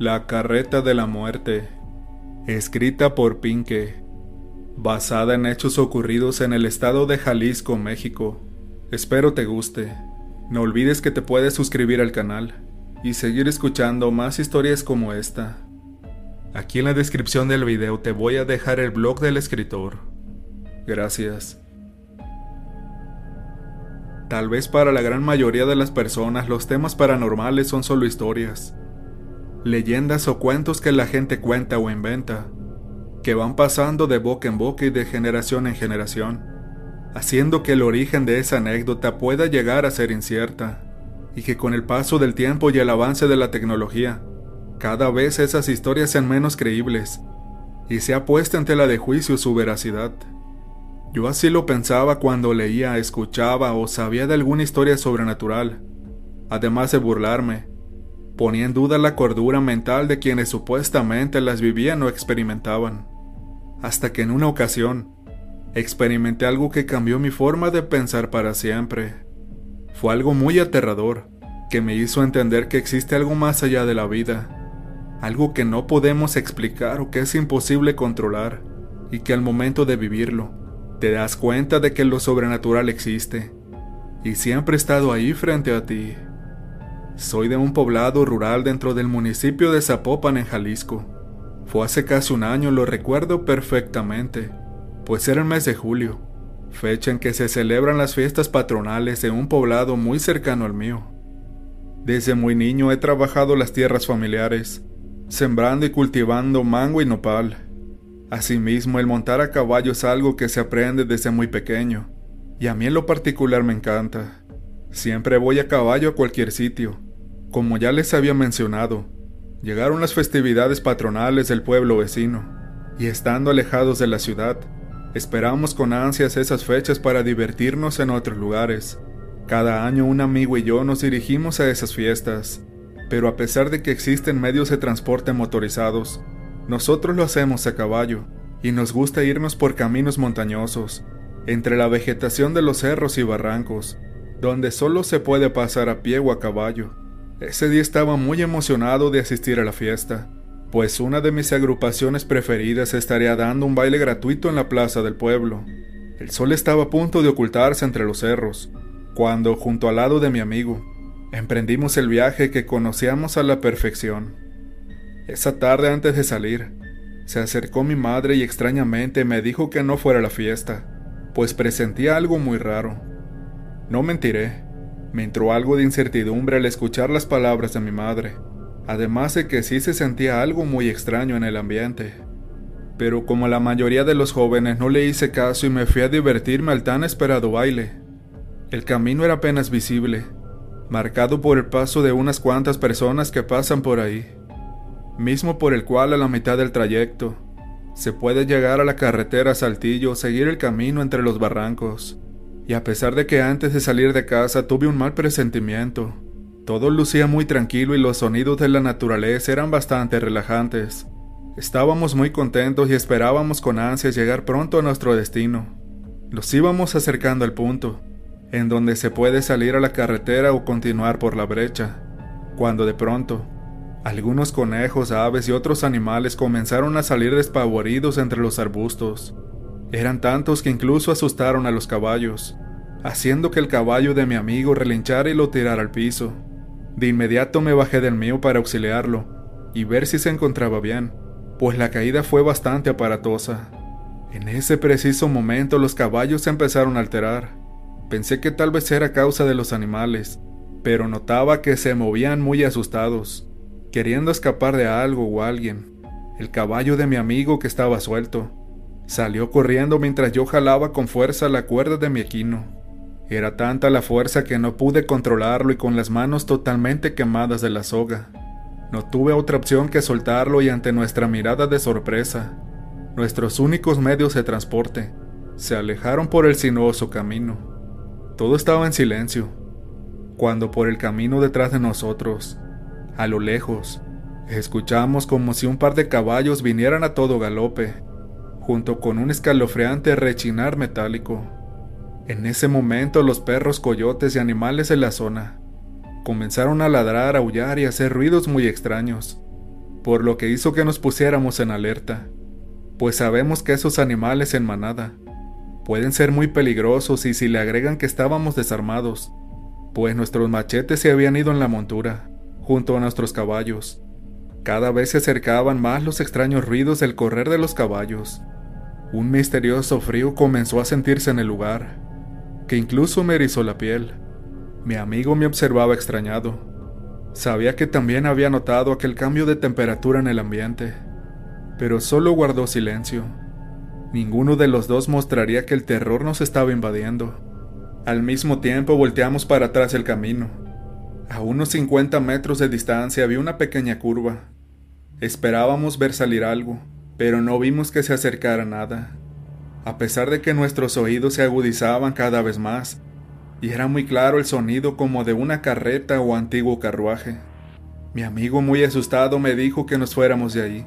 La carreta de la muerte, escrita por Pinque, basada en hechos ocurridos en el estado de Jalisco, México. Espero te guste. No olvides que te puedes suscribir al canal y seguir escuchando más historias como esta. Aquí en la descripción del video te voy a dejar el blog del escritor. Gracias. Tal vez para la gran mayoría de las personas los temas paranormales son solo historias, leyendas o cuentos que la gente cuenta o inventa, que van pasando de boca en boca y de generación en generación, haciendo que el origen de esa anécdota pueda llegar a ser incierta, y que con el paso del tiempo y el avance de la tecnología, cada vez esas historias sean menos creíbles, y se ha puesto ante la de juicio su veracidad. Yo así lo pensaba cuando leía, escuchaba o sabía de alguna historia sobrenatural, además de burlarme, ponía en duda la cordura mental de quienes supuestamente las vivían o experimentaban. Hasta que en una ocasión, experimenté algo que cambió mi forma de pensar para siempre. Fue algo muy aterrador, que me hizo entender que existe algo más allá de la vida, algo que no podemos explicar o que es imposible controlar, y que al momento de vivirlo, te das cuenta de que lo sobrenatural existe, y siempre he estado ahí frente a ti. Soy de un poblado rural dentro del municipio de Zapopan, en Jalisco. Fue hace casi un año, lo recuerdo perfectamente, pues era el mes de julio, fecha en que se celebran las fiestas patronales de un poblado muy cercano al mío. Desde muy niño he trabajado las tierras familiares, sembrando y cultivando mango y nopal. Asimismo, el montar a caballo es algo que se aprende desde muy pequeño, y a mí en lo particular me encanta. Siempre voy a caballo a cualquier sitio, como ya les había mencionado, llegaron las festividades patronales del pueblo vecino, y estando alejados de la ciudad, esperamos con ansias esas fechas para divertirnos en otros lugares. Cada año un amigo y yo nos dirigimos a esas fiestas, pero a pesar de que existen medios de transporte motorizados, nosotros lo hacemos a caballo, y nos gusta irnos por caminos montañosos, entre la vegetación de los cerros y barrancos, donde solo se puede pasar a pie o a caballo. Ese día estaba muy emocionado de asistir a la fiesta, pues una de mis agrupaciones preferidas estaría dando un baile gratuito en la plaza del pueblo. El sol estaba a punto de ocultarse entre los cerros, cuando, junto al lado de mi amigo, emprendimos el viaje que conocíamos a la perfección. Esa tarde antes de salir, se acercó mi madre y extrañamente me dijo que no fuera a la fiesta, pues presentía algo muy raro. No mentiré, me entró algo de incertidumbre al escuchar las palabras de mi madre, además de que sí se sentía algo muy extraño en el ambiente. Pero como la mayoría de los jóvenes no le hice caso y me fui a divertirme al tan esperado baile. El camino era apenas visible, marcado por el paso de unas cuantas personas que pasan por ahí, mismo por el cual a la mitad del trayecto se puede llegar a la carretera Saltillo o seguir el camino entre los barrancos y a pesar de que antes de salir de casa tuve un mal presentimiento, todo lucía muy tranquilo y los sonidos de la naturaleza eran bastante relajantes. Estábamos muy contentos y esperábamos con ansias llegar pronto a nuestro destino. Nos íbamos acercando al punto, en donde se puede salir a la carretera o continuar por la brecha, cuando de pronto, algunos conejos, aves y otros animales comenzaron a salir despavoridos entre los arbustos. Eran tantos que incluso asustaron a los caballos, haciendo que el caballo de mi amigo relinchara y lo tirara al piso. De inmediato me bajé del mío para auxiliarlo y ver si se encontraba bien, pues la caída fue bastante aparatosa. En ese preciso momento los caballos se empezaron a alterar. Pensé que tal vez era causa de los animales, pero notaba que se movían muy asustados, queriendo escapar de algo o alguien. El caballo de mi amigo que estaba suelto Salió corriendo mientras yo jalaba con fuerza la cuerda de mi equino. Era tanta la fuerza que no pude controlarlo y con las manos totalmente quemadas de la soga. No tuve otra opción que soltarlo y ante nuestra mirada de sorpresa, nuestros únicos medios de transporte se alejaron por el sinuoso camino. Todo estaba en silencio, cuando por el camino detrás de nosotros, a lo lejos, escuchamos como si un par de caballos vinieran a todo galope junto con un escalofriante rechinar metálico. En ese momento los perros, coyotes y animales de la zona comenzaron a ladrar, aullar y hacer ruidos muy extraños. por lo que hizo que nos pusiéramos en alerta, pues sabemos que esos animales en manada pueden ser muy peligrosos y si le agregan que estábamos desarmados, pues nuestros machetes se habían ido en la montura, junto a nuestros caballos. Cada vez se acercaban más los extraños ruidos del correr de los caballos. Un misterioso frío comenzó a sentirse en el lugar, que incluso me erizó la piel. Mi amigo me observaba extrañado. Sabía que también había notado aquel cambio de temperatura en el ambiente, pero solo guardó silencio. Ninguno de los dos mostraría que el terror nos estaba invadiendo. Al mismo tiempo volteamos para atrás el camino. A unos 50 metros de distancia había una pequeña curva. Esperábamos ver salir algo, pero no vimos que se acercara nada. A pesar de que nuestros oídos se agudizaban cada vez más, y era muy claro el sonido como de una carreta o antiguo carruaje. Mi amigo muy asustado me dijo que nos fuéramos de ahí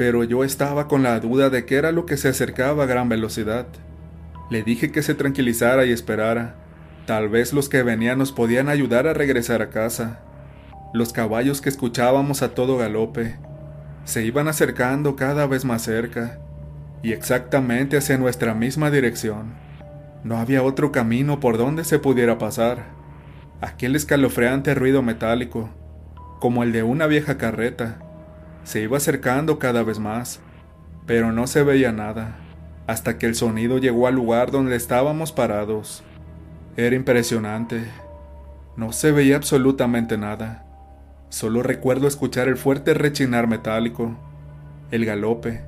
pero yo estaba con la duda de qué era lo que se acercaba a gran velocidad. Le dije que se tranquilizara y esperara. Tal vez los que venían nos podían ayudar a regresar a casa. Los caballos que escuchábamos a todo galope se iban acercando cada vez más cerca y exactamente hacia nuestra misma dirección. No había otro camino por donde se pudiera pasar. Aquel escalofriante ruido metálico, como el de una vieja carreta, se iba acercando cada vez más, pero no se veía nada, hasta que el sonido llegó al lugar donde estábamos parados. Era impresionante. No se veía absolutamente nada. Solo recuerdo escuchar el fuerte rechinar metálico, el galope,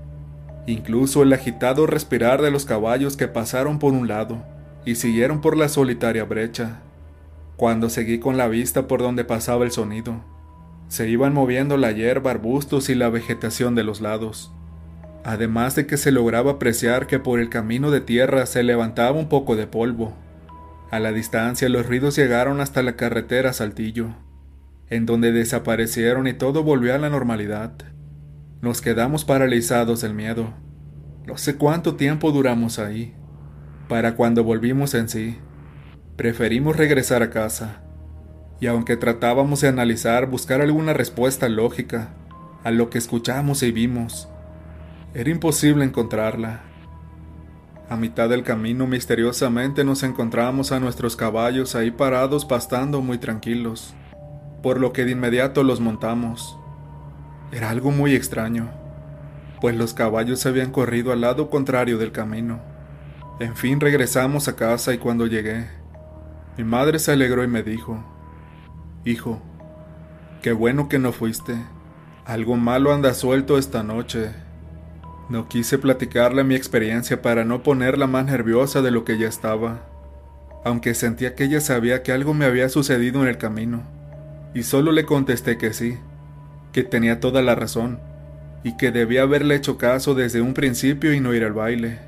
incluso el agitado respirar de los caballos que pasaron por un lado y siguieron por la solitaria brecha. Cuando seguí con la vista por donde pasaba el sonido, se iban moviendo la hierba, arbustos y la vegetación de los lados, además de que se lograba apreciar que por el camino de tierra se levantaba un poco de polvo. A la distancia los ruidos llegaron hasta la carretera Saltillo, en donde desaparecieron y todo volvió a la normalidad. Nos quedamos paralizados del miedo. No sé cuánto tiempo duramos ahí. Para cuando volvimos en sí, preferimos regresar a casa y aunque tratábamos de analizar, buscar alguna respuesta lógica a lo que escuchamos y vimos, era imposible encontrarla. A mitad del camino misteriosamente nos encontramos a nuestros caballos ahí parados pastando muy tranquilos, por lo que de inmediato los montamos. Era algo muy extraño, pues los caballos se habían corrido al lado contrario del camino. En fin regresamos a casa y cuando llegué, mi madre se alegró y me dijo, Hijo, qué bueno que no fuiste. Algo malo anda suelto esta noche. No quise platicarle mi experiencia para no ponerla más nerviosa de lo que ya estaba, aunque sentía que ella sabía que algo me había sucedido en el camino, y solo le contesté que sí, que tenía toda la razón, y que debía haberle hecho caso desde un principio y no ir al baile.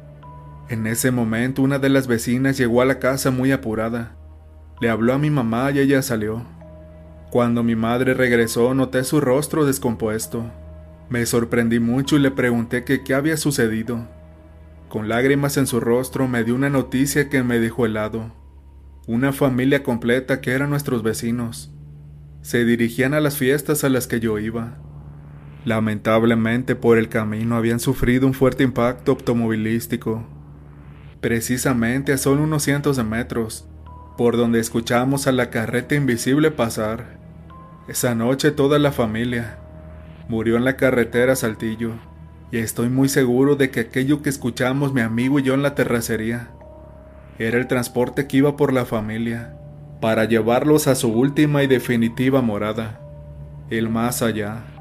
En ese momento una de las vecinas llegó a la casa muy apurada. Le habló a mi mamá y ella salió. Cuando mi madre regresó noté su rostro descompuesto. Me sorprendí mucho y le pregunté qué había sucedido. Con lágrimas en su rostro me dio una noticia que me dejó helado. Una familia completa que eran nuestros vecinos. Se dirigían a las fiestas a las que yo iba. Lamentablemente por el camino habían sufrido un fuerte impacto automovilístico. Precisamente a solo unos cientos de metros, por donde escuchamos a la carreta invisible pasar. Esa noche toda la familia murió en la carretera Saltillo, y estoy muy seguro de que aquello que escuchamos mi amigo y yo en la terracería era el transporte que iba por la familia para llevarlos a su última y definitiva morada, el más allá.